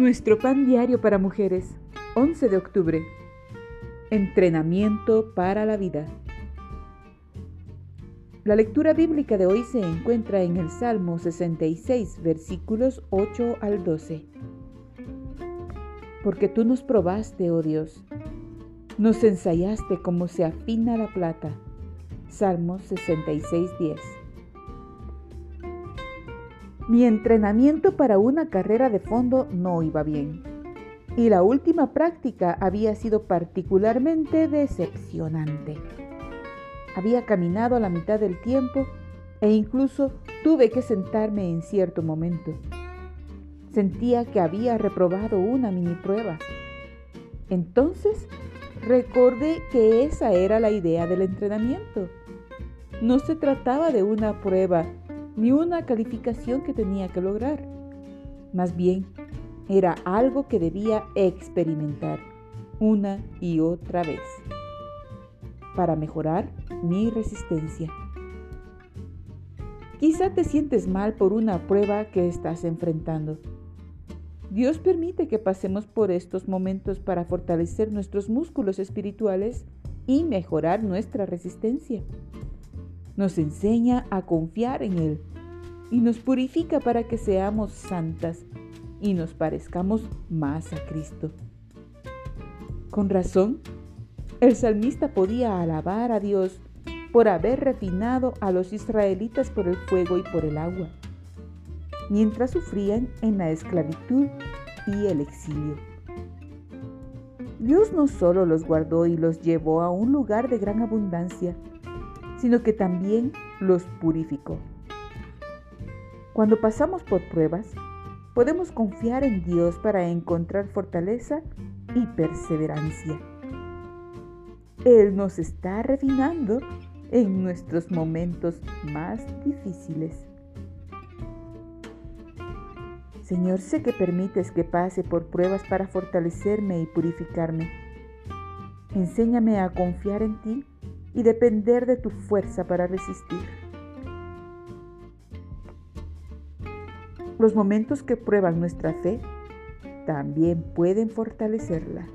Nuestro pan diario para mujeres, 11 de octubre. Entrenamiento para la vida. La lectura bíblica de hoy se encuentra en el Salmo 66, versículos 8 al 12. Porque tú nos probaste, oh Dios, nos ensayaste como se afina la plata. Salmo 66, 10. Mi entrenamiento para una carrera de fondo no iba bien y la última práctica había sido particularmente decepcionante. Había caminado a la mitad del tiempo e incluso tuve que sentarme en cierto momento. Sentía que había reprobado una mini prueba. Entonces recordé que esa era la idea del entrenamiento. No se trataba de una prueba ni una calificación que tenía que lograr. Más bien, era algo que debía experimentar una y otra vez para mejorar mi resistencia. Quizá te sientes mal por una prueba que estás enfrentando. Dios permite que pasemos por estos momentos para fortalecer nuestros músculos espirituales y mejorar nuestra resistencia nos enseña a confiar en Él y nos purifica para que seamos santas y nos parezcamos más a Cristo. Con razón, el salmista podía alabar a Dios por haber refinado a los israelitas por el fuego y por el agua, mientras sufrían en la esclavitud y el exilio. Dios no solo los guardó y los llevó a un lugar de gran abundancia, sino que también los purificó. Cuando pasamos por pruebas, podemos confiar en Dios para encontrar fortaleza y perseverancia. Él nos está refinando en nuestros momentos más difíciles. Señor, sé que permites que pase por pruebas para fortalecerme y purificarme. Enséñame a confiar en ti y depender de tu fuerza para resistir. Los momentos que prueban nuestra fe también pueden fortalecerla.